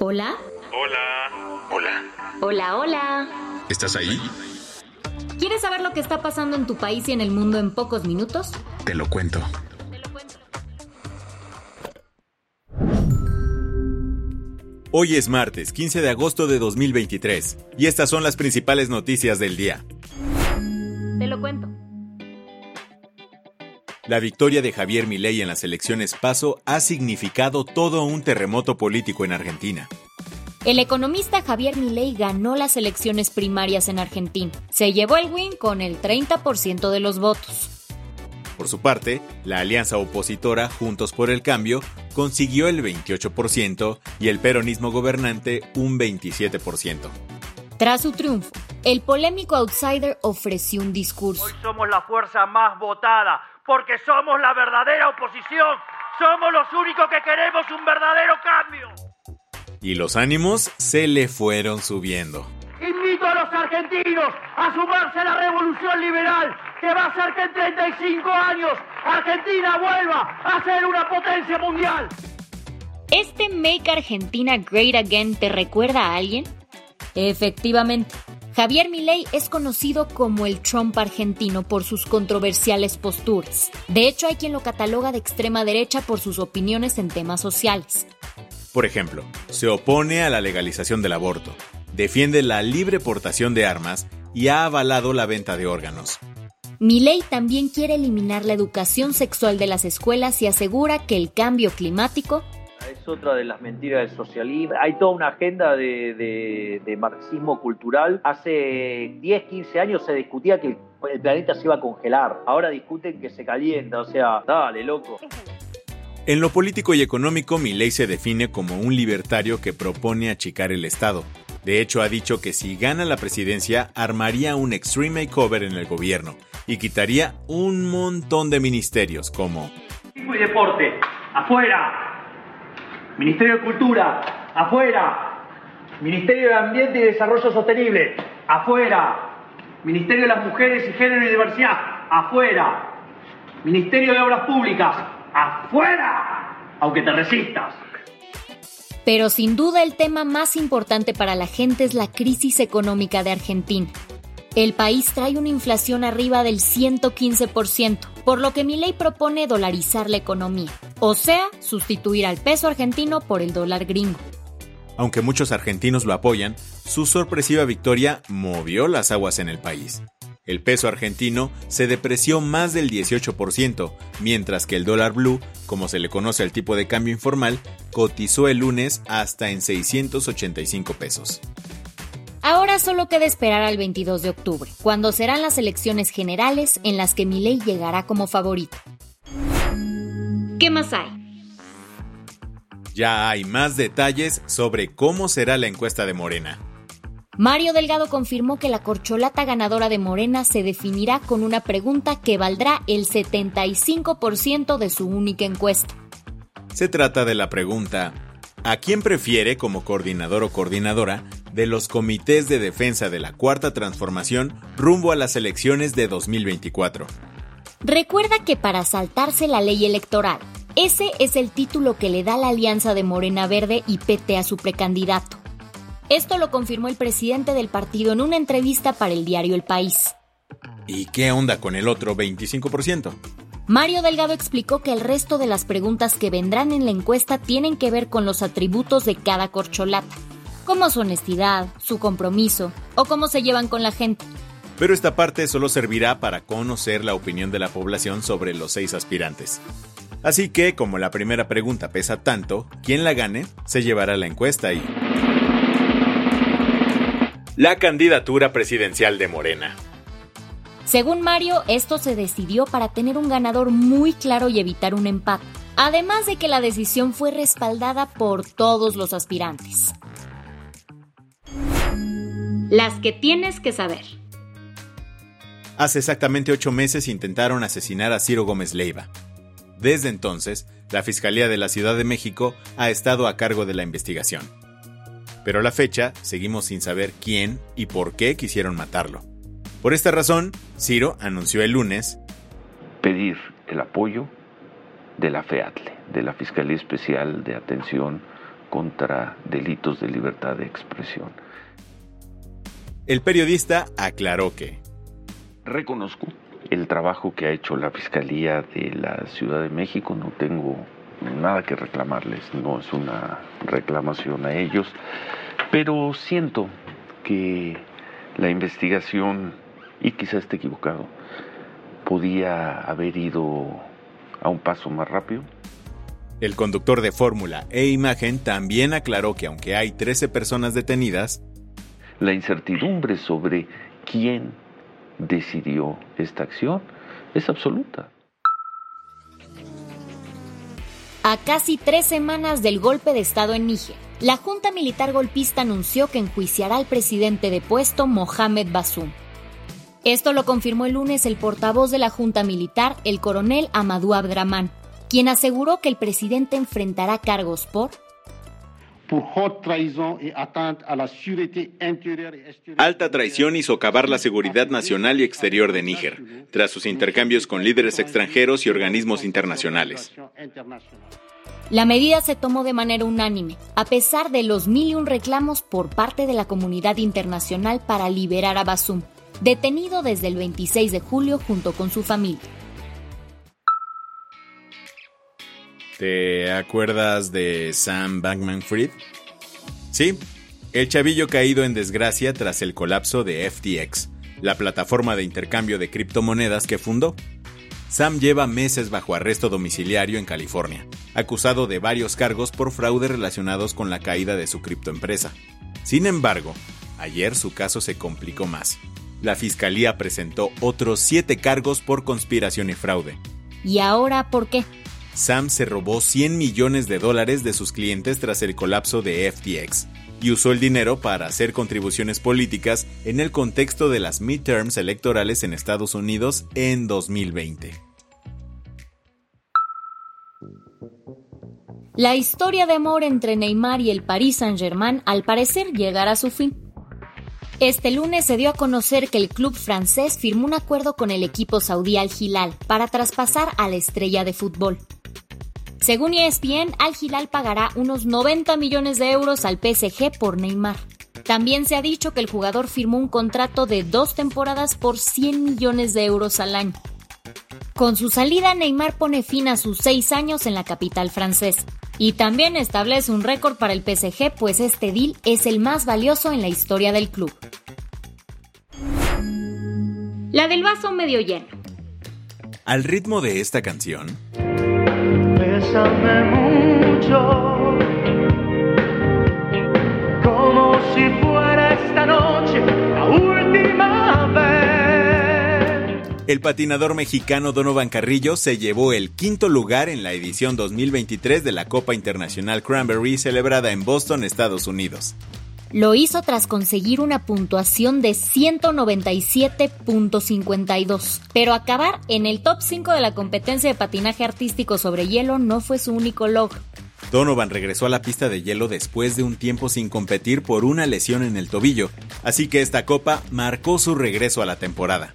Hola. Hola. Hola. Hola, hola. ¿Estás ahí? ¿Quieres saber lo que está pasando en tu país y en el mundo en pocos minutos? Te lo cuento. Hoy es martes 15 de agosto de 2023 y estas son las principales noticias del día. La victoria de Javier Milei en las elecciones PASO ha significado todo un terremoto político en Argentina. El economista Javier Milei ganó las elecciones primarias en Argentina. Se llevó el win con el 30% de los votos. Por su parte, la alianza opositora Juntos por el Cambio consiguió el 28% y el peronismo gobernante un 27%. Tras su triunfo, el polémico outsider ofreció un discurso. Hoy somos la fuerza más votada, porque somos la verdadera oposición. Somos los únicos que queremos un verdadero cambio. Y los ánimos se le fueron subiendo. Invito a los argentinos a sumarse a la revolución liberal que va a hacer que en 35 años Argentina vuelva a ser una potencia mundial. ¿Este Make Argentina Great Again te recuerda a alguien? Efectivamente. Javier Milei es conocido como el Trump argentino por sus controversiales posturas. De hecho, hay quien lo cataloga de extrema derecha por sus opiniones en temas sociales. Por ejemplo, se opone a la legalización del aborto, defiende la libre portación de armas y ha avalado la venta de órganos. Milei también quiere eliminar la educación sexual de las escuelas y asegura que el cambio climático es otra de las mentiras del socialismo. Hay toda una agenda de, de, de, marxismo cultural. Hace 10, 15 años se discutía que el planeta se iba a congelar. Ahora discuten que se calienta. O sea, dale, loco. En lo político y económico, Milei se define como un libertario que propone achicar el Estado. De hecho, ha dicho que si gana la presidencia, armaría un extreme makeover en el gobierno y quitaría un montón de ministerios como... Y deporte, afuera. Ministerio de Cultura, afuera. Ministerio de Ambiente y Desarrollo Sostenible, afuera. Ministerio de las Mujeres y Género y Diversidad, afuera. Ministerio de Obras Públicas, afuera. Aunque te resistas. Pero sin duda el tema más importante para la gente es la crisis económica de Argentina. El país trae una inflación arriba del 115%, por lo que Milei propone dolarizar la economía, o sea, sustituir al peso argentino por el dólar gringo. Aunque muchos argentinos lo apoyan, su sorpresiva victoria movió las aguas en el país. El peso argentino se depreció más del 18%, mientras que el dólar blue, como se le conoce al tipo de cambio informal, cotizó el lunes hasta en 685 pesos. Ahora solo queda esperar al 22 de octubre, cuando serán las elecciones generales en las que Milei llegará como favorito. ¿Qué más hay? Ya hay más detalles sobre cómo será la encuesta de Morena. Mario Delgado confirmó que la corcholata ganadora de Morena se definirá con una pregunta que valdrá el 75% de su única encuesta. Se trata de la pregunta, ¿a quién prefiere como coordinador o coordinadora de los comités de defensa de la Cuarta Transformación rumbo a las elecciones de 2024? Recuerda que para saltarse la ley electoral, ese es el título que le da la alianza de Morena Verde y PT a su precandidato. Esto lo confirmó el presidente del partido en una entrevista para el diario El País. ¿Y qué onda con el otro 25%? Mario Delgado explicó que el resto de las preguntas que vendrán en la encuesta tienen que ver con los atributos de cada corcholata, como su honestidad, su compromiso o cómo se llevan con la gente. Pero esta parte solo servirá para conocer la opinión de la población sobre los seis aspirantes. Así que, como la primera pregunta pesa tanto, quien la gane se llevará la encuesta y... La candidatura presidencial de Morena. Según Mario, esto se decidió para tener un ganador muy claro y evitar un empate, además de que la decisión fue respaldada por todos los aspirantes. Las que tienes que saber. Hace exactamente ocho meses intentaron asesinar a Ciro Gómez Leiva. Desde entonces, la Fiscalía de la Ciudad de México ha estado a cargo de la investigación. Pero a la fecha, seguimos sin saber quién y por qué quisieron matarlo. Por esta razón, Ciro anunció el lunes pedir el apoyo de la FEATLE, de la Fiscalía Especial de Atención contra Delitos de Libertad de Expresión. El periodista aclaró que reconozco el trabajo que ha hecho la Fiscalía de la Ciudad de México, no tengo nada que reclamarles, no es una reclamación a ellos, pero siento que la investigación y quizás esté equivocado, podía haber ido a un paso más rápido. El conductor de Fórmula e Imagen también aclaró que aunque hay 13 personas detenidas, la incertidumbre sobre quién decidió esta acción es absoluta. A casi tres semanas del golpe de Estado en Níger, la Junta Militar Golpista anunció que enjuiciará al presidente de puesto Mohamed Bassoum esto lo confirmó el lunes el portavoz de la Junta Militar, el coronel Amadou Abdraman, quien aseguró que el presidente enfrentará cargos por Alta traición y socavar la seguridad nacional y exterior de Níger, tras sus intercambios con líderes extranjeros y organismos internacionales. La medida se tomó de manera unánime, a pesar de los mil y un reclamos por parte de la comunidad internacional para liberar a Basum, detenido desde el 26 de julio junto con su familia. ¿Te acuerdas de Sam Bankman Fried? Sí, el chavillo caído en desgracia tras el colapso de FTX, la plataforma de intercambio de criptomonedas que fundó. Sam lleva meses bajo arresto domiciliario en California, acusado de varios cargos por fraude relacionados con la caída de su criptoempresa. Sin embargo, ayer su caso se complicó más la fiscalía presentó otros siete cargos por conspiración y fraude. ¿Y ahora por qué? Sam se robó 100 millones de dólares de sus clientes tras el colapso de FTX y usó el dinero para hacer contribuciones políticas en el contexto de las midterms electorales en Estados Unidos en 2020. La historia de amor entre Neymar y el Paris Saint-Germain al parecer llegará a su fin. Este lunes se dio a conocer que el club francés firmó un acuerdo con el equipo saudí Al Hilal para traspasar a la estrella de fútbol. Según ESPN, Al Hilal pagará unos 90 millones de euros al PSG por Neymar. También se ha dicho que el jugador firmó un contrato de dos temporadas por 100 millones de euros al año. Con su salida, Neymar pone fin a sus seis años en la capital francesa. Y también establece un récord para el PSG, pues este deal es el más valioso en la historia del club. La del vaso medio lleno. Al ritmo de esta canción. Mucho, como si fuera esta noche la última vez. El patinador mexicano Donovan Carrillo se llevó el quinto lugar en la edición 2023 de la Copa Internacional Cranberry celebrada en Boston, Estados Unidos. Lo hizo tras conseguir una puntuación de 197.52. Pero acabar en el top 5 de la competencia de patinaje artístico sobre hielo no fue su único logro. Donovan regresó a la pista de hielo después de un tiempo sin competir por una lesión en el tobillo, así que esta copa marcó su regreso a la temporada.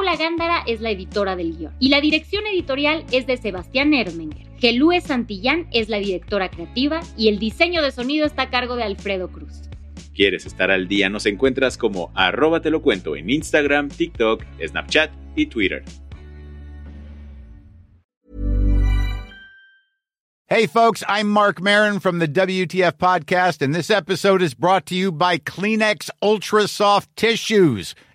Paula Gándara es la editora del guion y la dirección editorial es de Sebastián Ermenger. Gelúe Santillán es la directora creativa y el diseño de sonido está a cargo de Alfredo Cruz. ¿Quieres estar al día? Nos encuentras como arroba te lo cuento en Instagram, TikTok, Snapchat y Twitter. Hey, folks, I'm Mark Marin from the WTF Podcast, and this episode is brought to you by Kleenex Ultra Soft Tissues,